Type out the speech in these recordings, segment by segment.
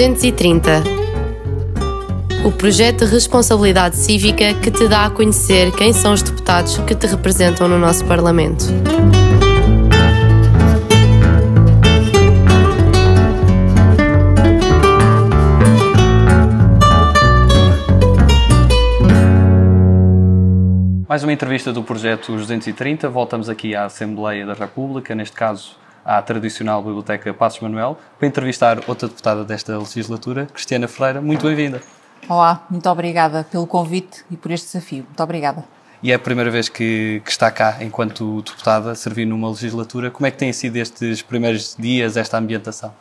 230. O projeto de responsabilidade cívica que te dá a conhecer quem são os deputados que te representam no nosso Parlamento. Mais uma entrevista do projeto 230. Voltamos aqui à Assembleia da República, neste caso à tradicional Biblioteca Passos Manuel, para entrevistar outra deputada desta legislatura, Cristiana Ferreira. Muito bem-vinda. Olá, muito obrigada pelo convite e por este desafio. Muito obrigada. E é a primeira vez que, que, está cá, enquanto deputada, a servir numa legislatura. Como é que têm sido estes primeiros dias, esta ambientação?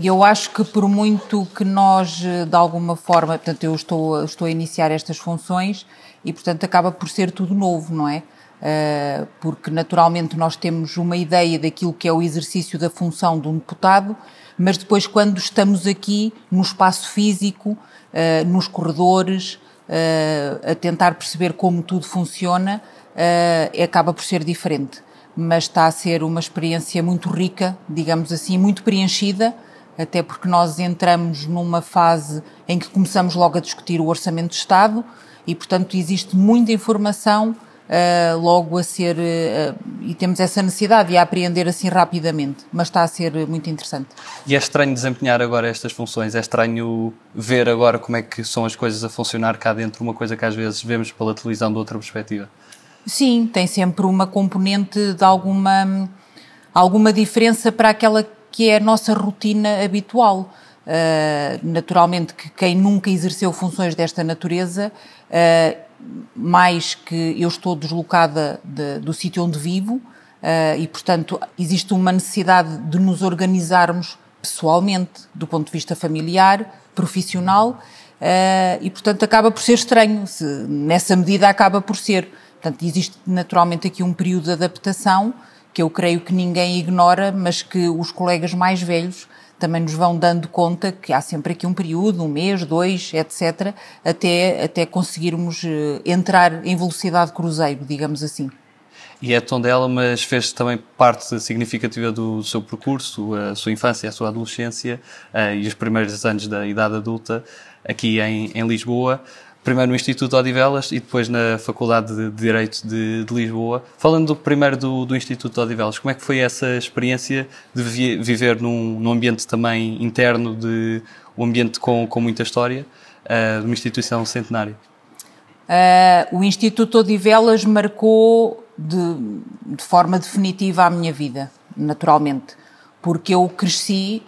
Eu acho que por muito que nós, de alguma forma, portanto, eu estou, estou a iniciar estas funções, e, portanto, acaba por ser tudo novo, não é? Uh, porque naturalmente nós temos uma ideia daquilo que é o exercício da função de um deputado, mas depois, quando estamos aqui no espaço físico, uh, nos corredores, uh, a tentar perceber como tudo funciona, acaba por ser diferente. Mas está a ser uma experiência muito rica, digamos assim, muito preenchida, até porque nós entramos numa fase em que começamos logo a discutir o Orçamento de Estado e, portanto, existe muita informação uh, logo a ser. Uh, e temos essa necessidade de a apreender assim rapidamente, mas está a ser muito interessante. E é estranho desempenhar agora estas funções? É estranho ver agora como é que são as coisas a funcionar cá dentro, uma coisa que às vezes vemos pela televisão de outra perspectiva? Sim, tem sempre uma componente de alguma, alguma diferença para aquela que é a nossa rotina habitual. Uh, naturalmente que quem nunca exerceu funções desta natureza Uh, mais que eu estou deslocada de, do sítio onde vivo uh, e, portanto, existe uma necessidade de nos organizarmos pessoalmente, do ponto de vista familiar, profissional, uh, e, portanto, acaba por ser estranho. Se, nessa medida, acaba por ser. Portanto, existe naturalmente aqui um período de adaptação que eu creio que ninguém ignora, mas que os colegas mais velhos também nos vão dando conta que há sempre aqui um período, um mês, dois, etc., até, até conseguirmos eh, entrar em velocidade cruzeiro, digamos assim. E é Tondela, mas fez também parte significativa do seu percurso, a sua infância, a sua adolescência uh, e os primeiros anos da idade adulta aqui em, em Lisboa primeiro no Instituto Odivelas e depois na Faculdade de Direito de, de Lisboa. Falando do, primeiro do, do, Instituto Odivelas, como é que foi essa experiência de vi, viver num, num, ambiente também interno, de um ambiente com, com muita história, uh, de uma instituição centenária? Uh, o Instituto Odivelas marcou de, de forma definitiva a minha vida, naturalmente porque eu cresci,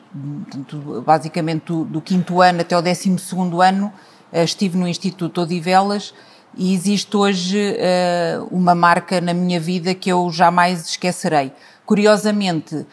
basicamente do, do, quinto ano até o décimo segundo ano, eh, estive no Instituto Odivelas e existe hoje uh, uma marca na minha vida que eu jamais esquecerei. Curiosamente, uh,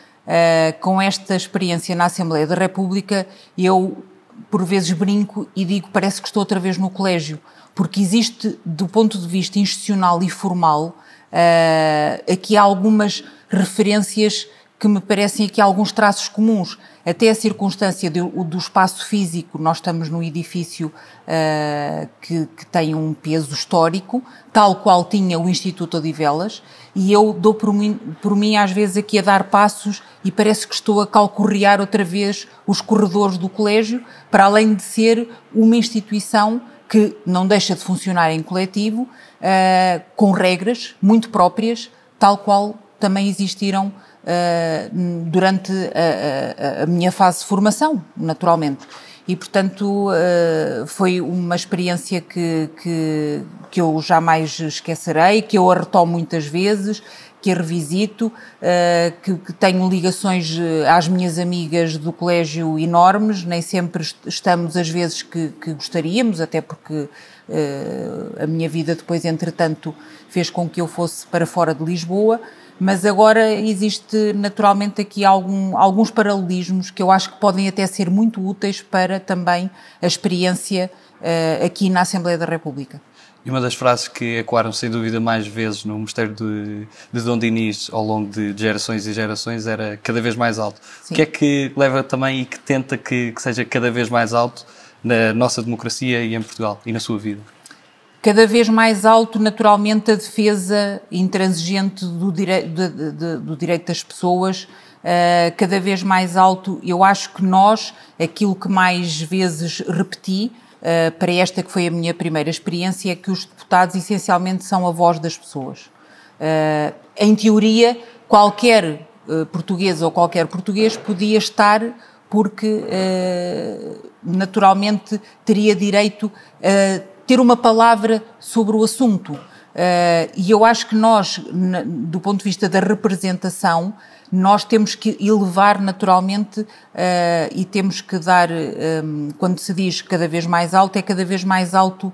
com esta experiência na Assembleia da República, eu por vezes brinco e digo parece que estou outra vez no colégio, porque existe, do ponto de vista institucional e formal, uh, aqui há algumas referências que me parecem aqui alguns traços comuns. Até a circunstância de, do espaço físico, nós estamos num edifício uh, que, que, tem um peso histórico, tal qual tinha o Instituto Odivelas, e eu dou por mim, por mim às vezes aqui a dar passos e parece que estou a calcorrear outra vez os corredores do colégio, para além de ser uma instituição que não deixa de funcionar em coletivo, uh, com regras muito próprias, tal qual também existiram uh, durante a, a, a, minha fase de formação, naturalmente. E, portanto, uh, foi uma experiência que, que, que eu jamais esquecerei, que eu a retomo muitas vezes, que a revisito, uh, que, tenho ligações às minhas amigas do colégio enormes, nem sempre estamos às vezes que, gostaríamos, até porque a minha vida depois, entretanto, fez com que eu fosse para fora de Lisboa, mas agora existe naturalmente aqui algum, alguns paralelismos que eu acho que podem até ser muito úteis para também a experiência uh, aqui na Assembleia da República. E uma das frases que ecoaram sem dúvida mais vezes no Mosteiro de, de Dom Dinis ao longo de gerações e gerações era cada vez mais alto. Sim. O que é que leva também e que tenta que, que seja cada vez mais alto na nossa democracia e em Portugal e na sua vida? Cada vez mais alto, naturalmente, a defesa intransigente do, direi do, do direito das pessoas uh, cada vez mais alto. Eu acho que nós, aquilo que mais vezes repeti, uh, para esta que foi a minha primeira experiência, é que os deputados essencialmente são a voz das pessoas. Uh, em teoria, qualquer português ou qualquer português podia estar porque naturalmente teria direito a ter uma palavra sobre o assunto. Uh, e eu acho que nós, do ponto de vista da representação, nós temos que elevar naturalmente uh, e temos que dar, um, quando se diz cada vez mais alto, é cada vez mais alto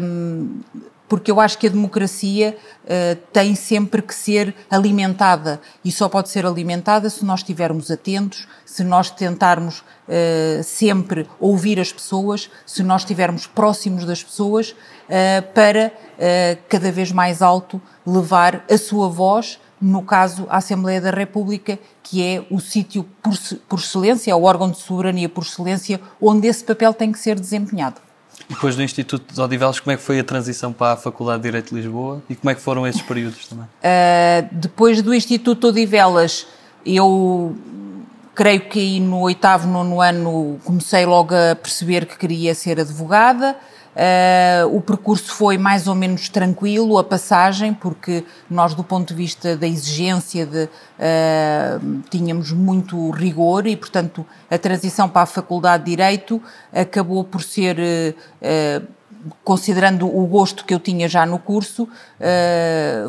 um, porque eu acho que a democracia uh, tem sempre que ser alimentada e só pode ser alimentada se nós estivermos atentos, se nós tentarmos uh, sempre ouvir as pessoas, se nós estivermos próximos das pessoas, uh, para cada vez mais alto levar a sua voz, no caso a Assembleia da República, que é o sítio por, por excelência, é o órgão de soberania por excelência, onde esse papel tem que ser desempenhado. Depois do Instituto de Odivelas, como é que foi a transição para a Faculdade de Direito de Lisboa e como é que foram esses períodos também? Uh, depois do Instituto de Odivelas, eu creio que aí no oitavo, nono ano comecei logo a perceber que queria ser advogada. Uh, o percurso foi mais ou menos tranquilo, a passagem, porque nós, do ponto de vista da exigência, de, uh, tínhamos muito rigor e, portanto, a transição para a Faculdade de Direito acabou por ser. Uh, considerando o gosto que eu tinha já no curso,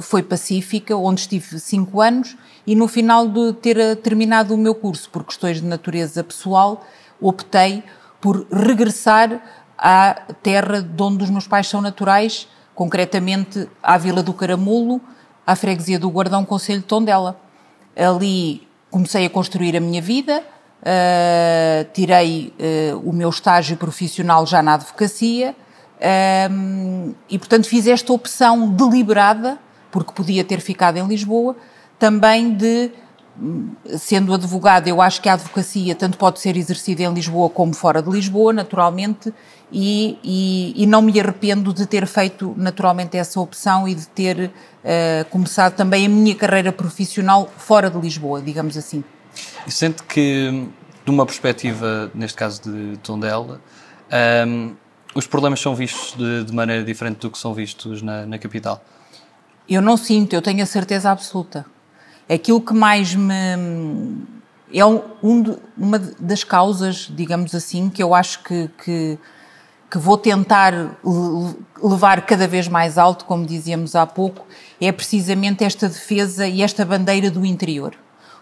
foi pacífica, onde estive cinco anos e no final de ter terminado o meu curso, por questões de natureza pessoal, optei por regressar à terra de onde os meus pais são naturais, concretamente à Vila do Caramulo, à freguesia do Guardão, Conselho de Tondela. Ali comecei a construir a minha vida, uh, tirei uh, o meu estágio profissional já na advocacia uh, e, portanto, fiz esta opção deliberada, porque podia ter ficado em Lisboa, também de sendo advogada, eu acho que a advocacia tanto pode ser exercida em Lisboa como fora de Lisboa, naturalmente, e, e, e não me arrependo de ter feito naturalmente essa opção e de ter uh, começado também a minha carreira profissional fora de Lisboa, digamos assim. E sente que, de uma perspectiva, neste caso de Tondela, um, ehm, os problemas são vistos de, de, maneira diferente do que são vistos na, na capital? Eu não sinto, eu tenho a certeza absoluta Aquilo que mais me. É um, de, uma das causas, digamos assim, que eu acho que, que, que vou tentar levar cada vez mais alto, como dizíamos há pouco, é precisamente esta defesa e esta bandeira do interior.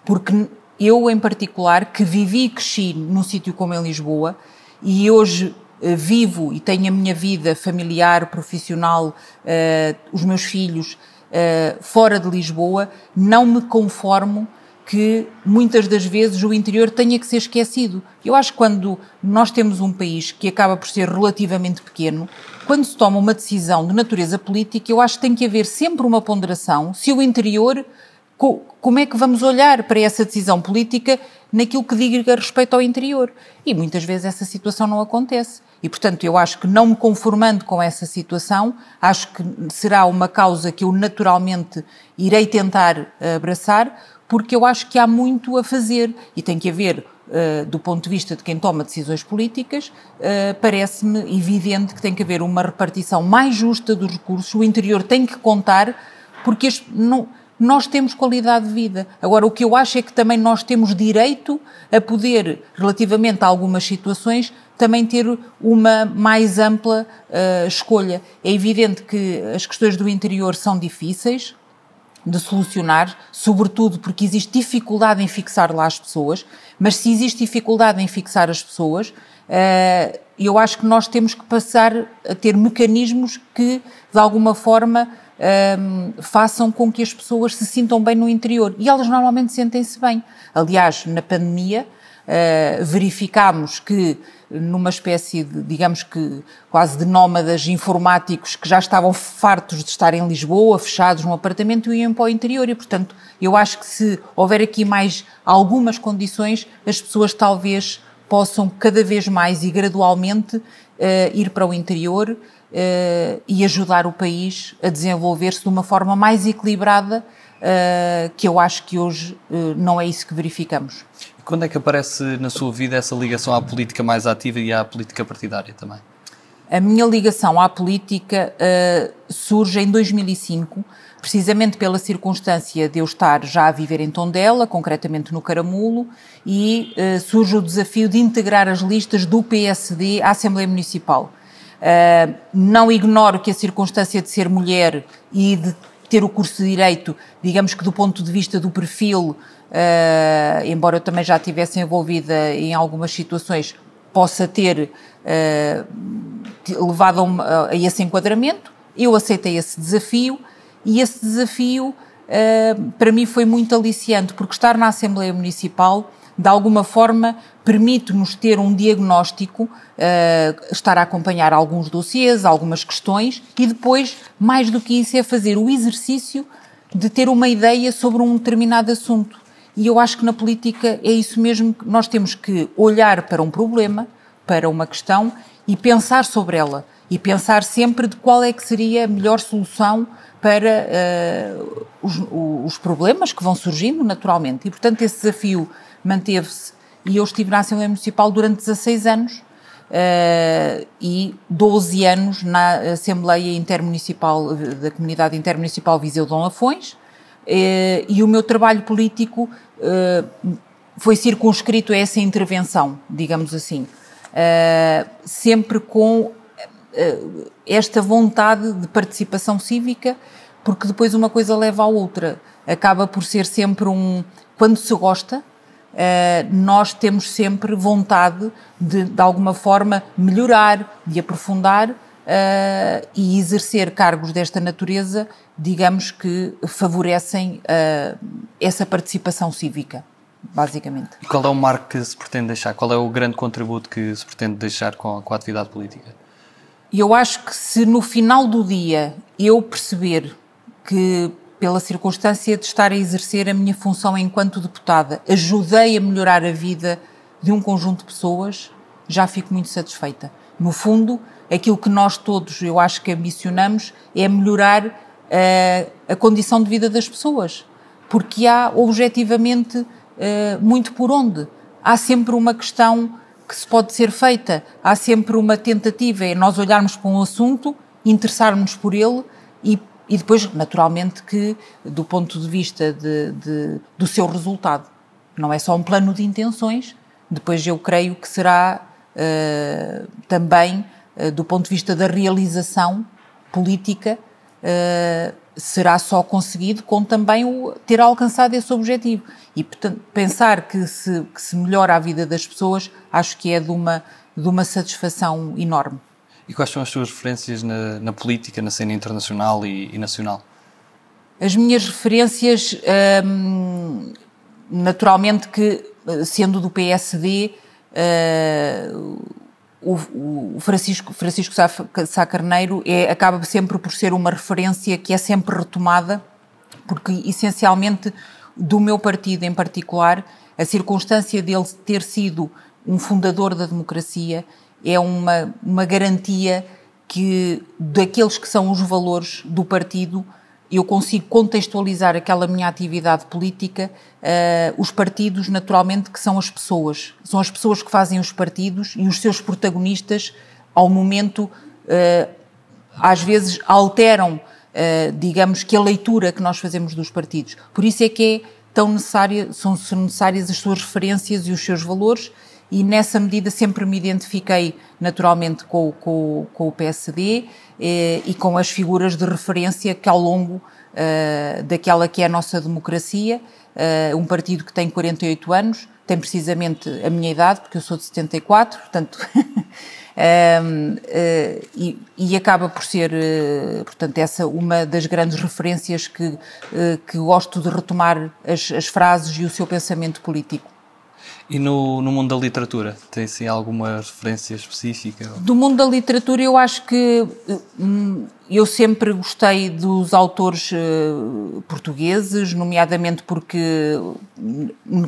Porque eu, em particular, que vivi e cresci num sítio como em Lisboa, e hoje eh, vivo e tenho a minha vida familiar, profissional, uh, os meus filhos uh, fora de Lisboa, não me conformo que muitas das vezes o interior tenha que ser esquecido. Eu acho que quando nós temos um país que acaba por ser relativamente pequeno, quando se toma uma decisão de natureza política, eu acho que tem que haver sempre uma ponderação se o interior, como é que vamos olhar para essa decisão política naquilo que diga respeito ao interior. E muitas vezes essa situação não acontece. E, portanto, eu acho que não me conformando com essa situação, acho que será uma causa que eu naturalmente irei tentar abraçar, porque eu acho que há muito a fazer e tem que haver, uh, do ponto de vista de quem toma decisões políticas, uh, parece-me evidente que tem que haver uma repartição mais justa dos recursos, o interior tem que contar, porque este, não nós temos qualidade de vida. Agora, o que eu acho é que também nós temos direito a poder, relativamente a algumas situações, também ter uma mais ampla uh, escolha. É evidente que as questões do interior são difíceis de solucionar, sobretudo porque existe dificuldade em fixar lá as pessoas, mas se existe dificuldade em fixar as pessoas, uh, eu acho que nós temos que passar a ter mecanismos que, de alguma forma, um, façam com que as pessoas se sintam bem no interior. E elas normalmente sentem-se bem. Aliás, na pandemia, verificámos que numa espécie de, digamos que, quase de nómadas informáticos que já estavam fartos de estar em Lisboa, fechados num apartamento, e iam para o interior. E, portanto, eu acho que se houver aqui mais algumas condições, as pessoas talvez possam cada vez mais e gradualmente uh, ir para o interior uh, e ajudar o país a desenvolver-se de uma forma mais equilibrada uh, que eu acho que hoje uh, não é isso que verificamos. E quando é que aparece na sua vida essa ligação à política mais ativa e à política partidária também? A minha ligação à política uh, surge em 2005, precisamente pela circunstância de eu estar já a viver em Tondela, concretamente no Caramulo, e uh, surge o desafio de integrar as listas do PSD à Assembleia Municipal. Uh, não ignoro que a circunstância de ser mulher e de ter o curso de Direito, digamos que do ponto de vista do perfil, embora eu também já estivesse envolvida em algumas situações, possa ter uh, levado a, a, esse enquadramento. Eu aceitei esse desafio e esse desafio uh, para mim foi muito aliciante, porque estar na Assembleia Municipal de alguma forma permite-nos ter um diagnóstico, uh, estar a acompanhar alguns dossiês, algumas questões e depois, mais do que isso, é fazer o exercício de ter uma ideia sobre um determinado assunto. E eu acho que na política é isso mesmo que nós temos que olhar para um problema, para uma questão e pensar sobre ela. E pensar sempre de qual é que seria a melhor solução para uh, os, os, problemas que vão surgindo naturalmente. E, portanto, esse desafio manteve-se. E eu estive na Assembleia Municipal durante 16 anos uh, e 12 anos na Assembleia Intermunicipal, da Comunidade Intermunicipal Viseu Dom Lafões. Uh, e o meu trabalho político foi circunscrito a essa intervenção, digamos assim uh, sempre com uh, esta vontade de participação cívica, porque depois uma coisa leva à outra. Acaba por ser sempre um. Quando se gosta, Uh, nós temos sempre vontade de, de alguma forma, melhorar, de aprofundar uh, e exercer cargos desta natureza, digamos que favorecem uh, essa participação cívica basicamente. E qual é o marco que se pretende deixar? Qual é o grande contributo que se pretende deixar com a, com a atividade política? Eu acho que se no final do dia eu perceber que, pela circunstância de estar a exercer a minha função enquanto deputada, ajudei a melhorar a vida de um conjunto de pessoas, já fico muito satisfeita. No fundo, aquilo que nós todos, eu acho que ambicionamos, é melhorar uh, a condição de vida das pessoas. Porque há, objetivamente, eh, muito por onde. Há sempre uma questão que se pode ser feita, há sempre uma tentativa, é nós olharmos para um assunto, interessarmos por ele e, e depois, naturalmente, que do ponto de vista de, de, do seu resultado. Não é só um plano de intenções, depois eu creio que será uh, também, uh, do ponto de vista da realização política, uh, será só conseguido com também o, ter alcançado esse objetivo. E, portanto, pensar que se, que se melhora a vida das pessoas, acho que é de uma, de uma satisfação enorme. E quais são as suas referências na, na política, na cena internacional e, e nacional? As minhas referências, hum, naturalmente que, sendo do PSD, hum, o, Francisco, Francisco Sá Carneiro é, acaba sempre por ser uma referência que é sempre retomada, porque essencialmente do meu partido em particular, a circunstância dele ter sido um fundador da democracia é uma, uma garantia que daqueles que são os valores do partido eu consigo contextualizar aquela minha atividade política, uh, os partidos, naturalmente, que são as pessoas. São as pessoas que fazem os partidos e os seus protagonistas, ao momento, uh, às vezes alteram, uh, digamos, que a leitura que nós fazemos dos partidos. Por isso é que é tão necessária, são necessárias as suas referências e os seus valores, e nessa medida sempre me identifiquei naturalmente com, com, com o PSD eh, e com as figuras de referência que ao longo uh, daquela que é a nossa democracia, uh, um partido que tem 48 anos, tem precisamente a minha idade, porque eu sou de 74, portanto, um, uh, e, e, acaba por ser, portanto, essa uma das grandes referências que, que gosto de retomar as, as frases e o seu pensamento político. E no, no mundo da literatura, tem assim alguma referência específica? Do mundo da literatura, eu acho que hum, eu sempre gostei dos autores uh, portugueses, nomeadamente porque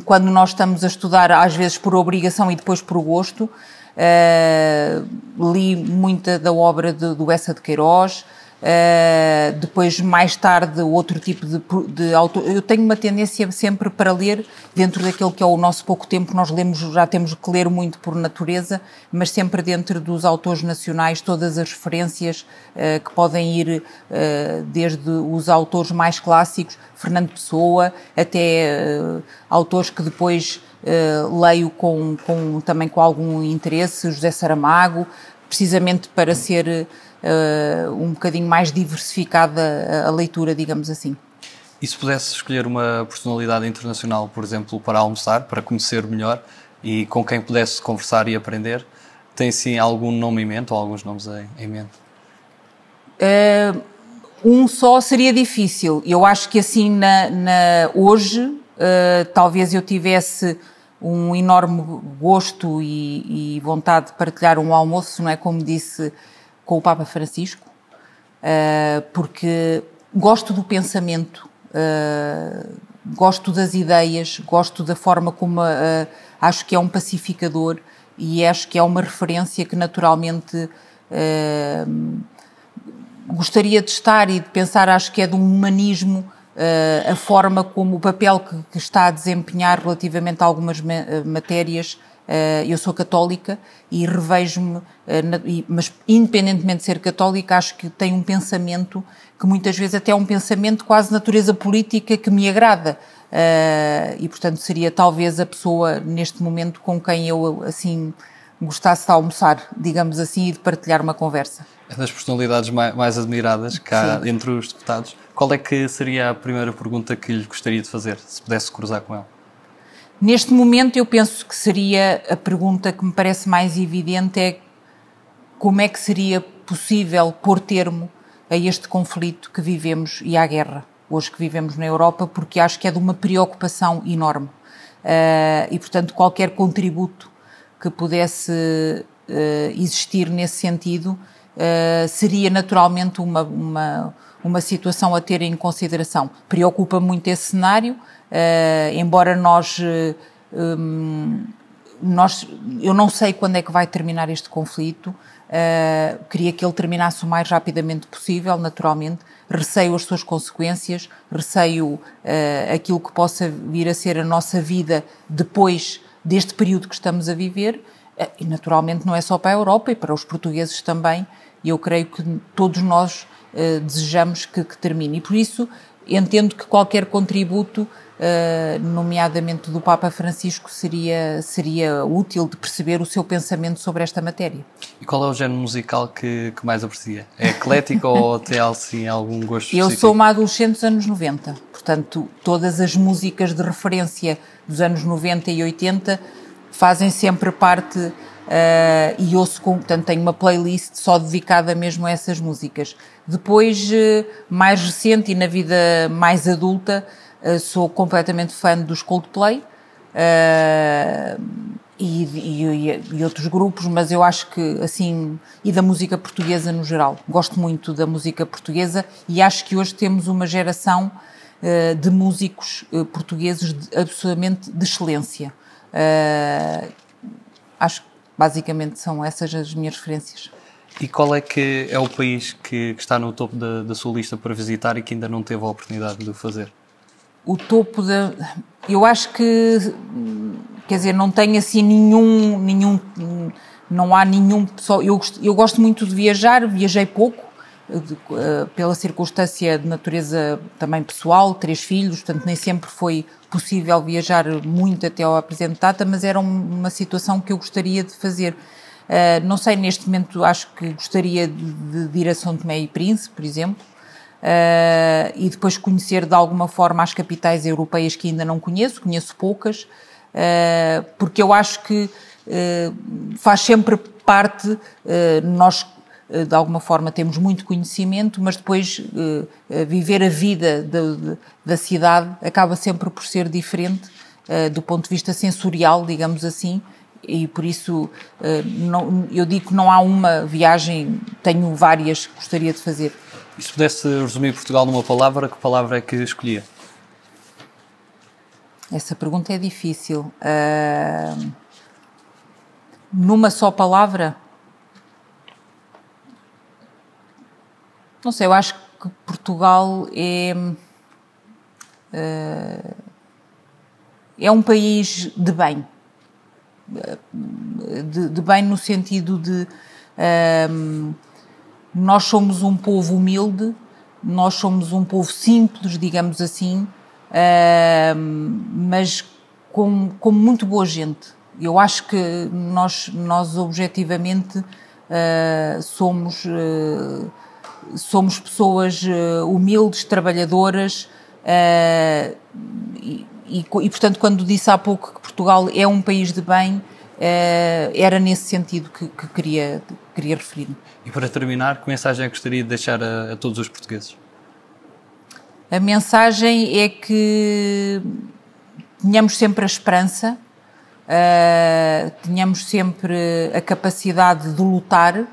quando nós estamos a estudar, às vezes por obrigação e depois por gosto, uh, li muita da obra do Essa de Queiroz, Uh, depois, mais tarde, outro tipo de, de autor. Eu tenho uma tendência sempre para ler, dentro daquele que é o nosso pouco tempo, nós lemos, já temos que ler muito por natureza, mas sempre dentro dos autores nacionais, todas as referências uh, que podem ir uh, desde os autores mais clássicos, Fernando Pessoa, até autores que depois leio com, com, também com algum interesse, José Saramago, precisamente para ser uh, um bocadinho mais diversificada a, a leitura, digamos assim. E se pudesse escolher uma personalidade internacional, por exemplo, para almoçar, para conhecer melhor e com quem pudesse conversar e aprender, tem sim algum nome em mente ou alguns nomes em, mente? Uh, um só seria difícil. Eu acho que assim, na, na hoje, uh, talvez eu tivesse um enorme gosto e, e, vontade de partilhar um almoço, não é? Como disse com o Papa Francisco, uh, porque gosto do pensamento, uh, gosto das ideias, gosto da forma como uh, acho que é um pacificador e acho que é uma referência que naturalmente gostaria de estar e de pensar, acho que é de um humanismo a forma como o papel que, que, está a desempenhar relativamente a algumas matérias eu sou católica e revejo-me, eh, mas independentemente de ser católica, acho que tem um pensamento que muitas vezes até é um pensamento quase de natureza política que me agrada. Eh, e portanto seria talvez a pessoa neste momento com quem eu assim gostasse de almoçar, digamos assim, e de partilhar uma conversa. É das personalidades mais, mais admiradas cá entre os deputados. Qual é que seria a primeira pergunta que lhe gostaria de fazer, se pudesse cruzar com ela? Neste momento, eu penso que seria a pergunta que me parece mais evidente é como é que seria possível pôr termo a este conflito que vivemos e à guerra hoje que vivemos na Europa, porque acho que é de uma preocupação enorme. Uh, e, portanto, qualquer contributo que pudesse uh, existir nesse sentido uh, seria naturalmente uma, uma, uma situação a ter em consideração. Preocupa muito esse cenário, Uh, embora nós, uh, um, nós, eu não sei quando é que vai terminar este conflito, uh, queria que ele terminasse o mais rapidamente possível, naturalmente. Receio as suas consequências, receio aquilo que possa vir a ser a nossa vida depois deste período que estamos a viver. E naturalmente não é só para a Europa e para os portugueses também. E eu creio que todos nós desejamos que, que termine. E por isso entendo que qualquer contributo uh, nomeadamente do Papa Francisco, seria, seria útil de perceber o seu pensamento sobre esta matéria. E qual é o género musical que, que mais aprecia? É eclético ou tem assim, algum gosto Eu sou uma adolescente dos anos 90, portanto, todas as músicas de referência dos anos 90 e 80 fazem sempre parte uh, e ouço com, portanto, tenho uma playlist só dedicada mesmo a essas músicas. Depois, uh, mais recente e na vida mais adulta, Uh, sou completamente fã dos Coldplay e, e, e, outros grupos, mas eu acho que, assim, e da música portuguesa no geral. Gosto muito da música portuguesa e acho que hoje temos uma geração de músicos portugueses de, absolutamente de excelência. acho basicamente são essas as minhas referências. E qual é que é o país que, que está no topo da, da sua lista para visitar e que ainda não teve a oportunidade de o fazer? o topo da. Eu acho que, quer dizer, não tem assim nenhum, nenhum, não há nenhum pessoal. Eu, eu gosto muito de viajar, viajei pouco, pela circunstância de natureza também pessoal, três filhos, portanto nem sempre foi possível viajar muito até ao apresentata, mas era uma situação que eu gostaria de fazer. Uh, não sei, neste momento acho que gostaria de, de ir a São Tomé e Príncipe, por exemplo, uh, e depois conhecer de alguma forma as capitais europeias que ainda não conheço, conheço poucas, uh, porque eu acho que faz sempre parte, nós de alguma forma temos muito conhecimento, mas depois viver a vida da, da cidade acaba sempre por ser diferente do ponto de vista sensorial, digamos assim, e por isso não, eu digo que não há uma viagem, tenho várias que gostaria de fazer. E se pudesse resumir Portugal numa palavra, que palavra é que escolhia? Essa pergunta é difícil. Uh, numa só palavra? Não sei, eu acho que Portugal é. Uh, é um país de bem. De, de bem no sentido de. Uh, nós somos um povo humilde, nós somos um povo simples, digamos assim, uh, mas com, com muito boa gente. Eu acho que nós, nós objetivamente, uh, somos, uh, somos pessoas humildes, trabalhadoras, e, e, e, portanto, quando disse há pouco que Portugal é um país de bem, era nesse sentido que, que queria, queria referir-me. E para terminar, que mensagem é gostaria de deixar a, a todos os portugueses? A mensagem é que tenhamos sempre a esperança, uh, tenhamos sempre a capacidade de lutar, uh,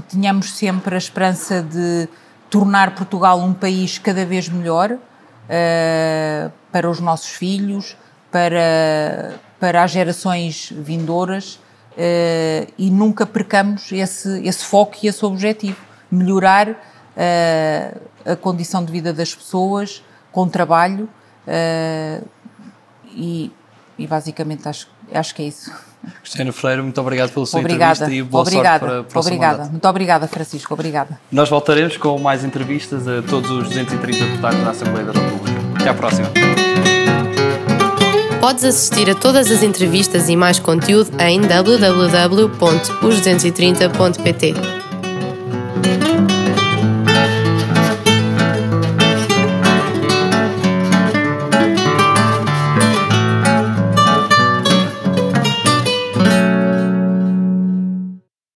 que tenhamos sempre a esperança de tornar Portugal um país cada vez melhor uh, para os nossos filhos, para, para as gerações vindouras e nunca percamos esse, esse foco e esse objetivo, melhorar uh, a condição de vida das pessoas com trabalho uh, e, e, basicamente acho, acho que é isso. Cristina Freire, muito obrigado pela sua obrigada. entrevista e boa obrigada. sorte para, para Obrigada, mandato. muito obrigada Francisco, obrigada. Nós voltaremos com mais entrevistas a todos os 230 deputados da Assembleia da República. Até à próxima. Podes assistir a todas as entrevistas e mais conteúdo em www.os230.pt.